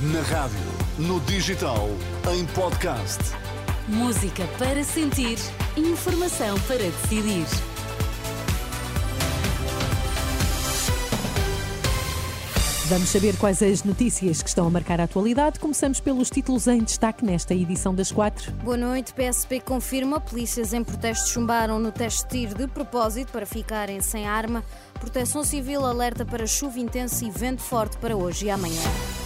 Na rádio, no digital, em podcast. Música para sentir, informação para decidir. Vamos saber quais as notícias que estão a marcar a atualidade. Começamos pelos títulos em destaque nesta edição das quatro. Boa noite. PSP confirma. Polícias em protesto chumbaram no teste de tiro de propósito para ficarem sem arma. Proteção Civil alerta para chuva intensa e vento forte para hoje e amanhã.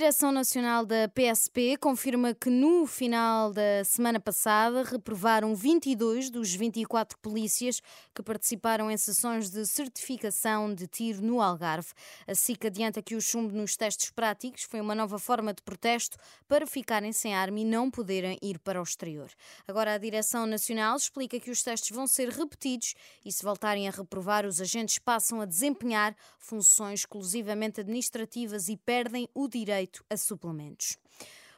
Direção Nacional da PSP confirma que no final da semana passada reprovaram 22 dos 24 polícias que participaram em sessões de certificação de tiro no Algarve. A SIC adianta que o chumbo nos testes práticos foi uma nova forma de protesto para ficarem sem arma e não poderem ir para o exterior. Agora, a Direção Nacional explica que os testes vão ser repetidos e, se voltarem a reprovar, os agentes passam a desempenhar funções exclusivamente administrativas e perdem o direito direito a suplementos.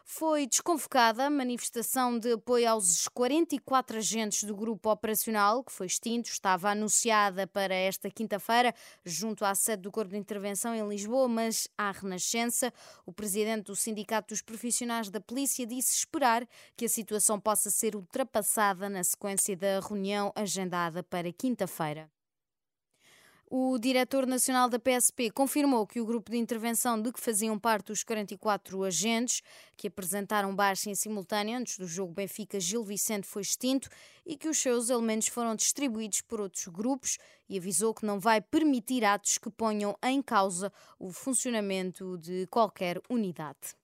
Foi desconvocada a manifestação de apoio aos 44 agentes do grupo operacional, que foi extinto, estava anunciada para esta quinta-feira, junto à sede do Corpo de Intervenção em Lisboa, mas à Renascença. O presidente do Sindicato dos Profissionais da Polícia disse esperar que a situação possa ser ultrapassada na sequência da reunião agendada para quinta-feira. O diretor nacional da PSP confirmou que o grupo de intervenção de que faziam parte os 44 agentes que apresentaram baixa em simultâneo antes do jogo Benfica-Gil Vicente foi extinto e que os seus elementos foram distribuídos por outros grupos e avisou que não vai permitir atos que ponham em causa o funcionamento de qualquer unidade.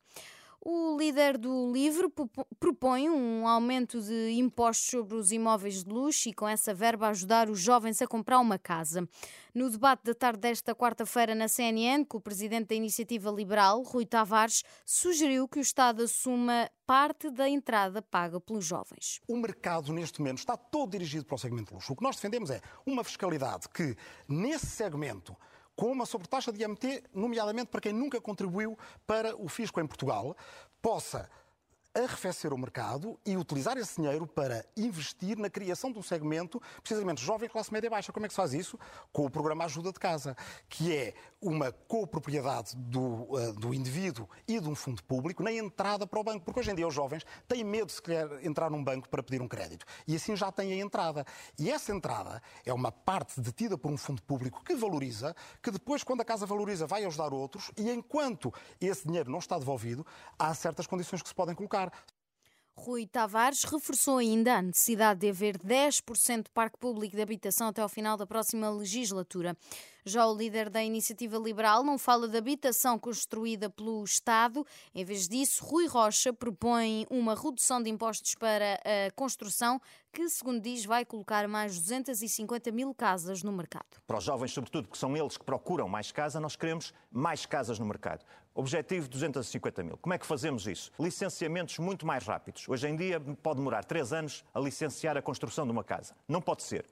O líder do LIVRE propõe um aumento de impostos sobre os imóveis de luxo e, com essa verba, ajudar os jovens a comprar uma casa. No debate da tarde desta quarta-feira na CNN, que o presidente da Iniciativa Liberal, Rui Tavares, sugeriu que o Estado assuma parte da entrada paga pelos jovens. O mercado, neste momento, está todo dirigido para o segmento de luxo. O que nós defendemos é uma fiscalidade que, nesse segmento, com uma sobretaxa de IMT, nomeadamente para quem nunca contribuiu para o fisco em Portugal, possa arrefecer o mercado e utilizar esse dinheiro para investir na criação de um segmento, precisamente jovem, classe média baixa. Como é que se faz isso? Com o programa Ajuda de Casa, que é uma copropriedade do, uh, do indivíduo e de um fundo público na entrada para o banco. Porque hoje em dia os jovens têm medo se querer entrar num banco para pedir um crédito. E assim já têm a entrada. E essa entrada é uma parte detida por um fundo público que valoriza, que depois, quando a casa valoriza, vai ajudar outros e enquanto esse dinheiro não está devolvido, há certas condições que se podem colocar. Rui Tavares reforçou ainda a necessidade de haver 10% de parque público de habitação até ao final da próxima legislatura. Já o líder da Iniciativa Liberal não fala de habitação construída pelo Estado. Em vez disso, Rui Rocha propõe uma redução de impostos para a construção que, segundo diz, vai colocar mais 250 mil casas no mercado. Para os jovens, sobretudo, que são eles que procuram mais casa, nós queremos mais casas no mercado. Objetivo 250 mil. Como é que fazemos isso? Licenciamentos muito mais rápidos. Hoje em dia pode demorar três anos a licenciar a construção de uma casa. Não pode ser.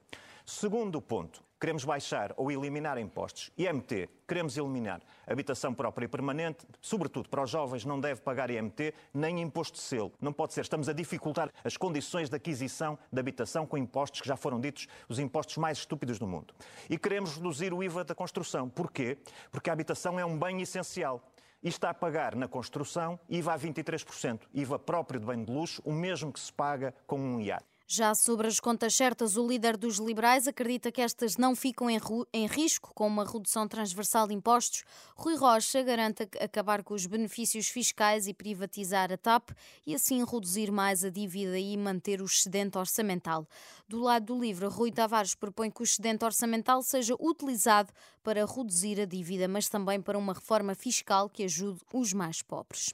Segundo ponto, queremos baixar ou eliminar impostos. IMT, queremos eliminar habitação própria e permanente, sobretudo para os jovens, não deve pagar IMT nem imposto de selo. Não pode ser. Estamos a dificultar as condições de aquisição de habitação com impostos que já foram ditos os impostos mais estúpidos do mundo. E queremos reduzir o IVA da construção. Porquê? Porque a habitação é um bem essencial e está a pagar na construção IVA a 23%, IVA próprio de bem de luxo, o mesmo que se paga com um iate. Já sobre as contas certas, o líder dos liberais acredita que estas não ficam em, em, risco com uma redução transversal de impostos. Rui Rocha garante acabar com os benefícios fiscais e privatizar a TAP e assim reduzir mais a dívida e manter o excedente orçamental. Do lado do livro, Rui Tavares propõe que o excedente orçamental seja utilizado para reduzir a dívida, mas também para uma reforma fiscal que ajude os mais pobres.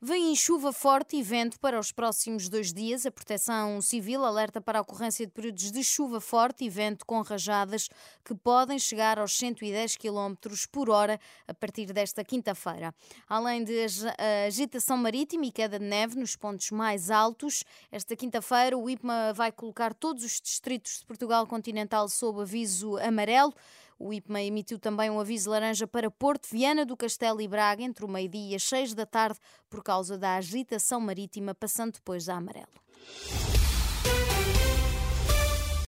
Vem em chuva forte e vento para os próximos dois dias. A Proteção Civil alerta para a ocorrência de períodos de chuva forte e vento com rajadas que podem chegar aos 110 km por hora a partir desta quinta-feira. Além de agitação marítima e queda de neve nos pontos mais altos, esta quinta-feira o IPMA vai colocar todos os distritos de Portugal continental sob aviso amarelo. O IPMA emitiu também um aviso laranja para Porto, Viana do Castelo e Braga entre o meio-dia e as seis da tarde por causa da agitação marítima, passando depois a amarelo.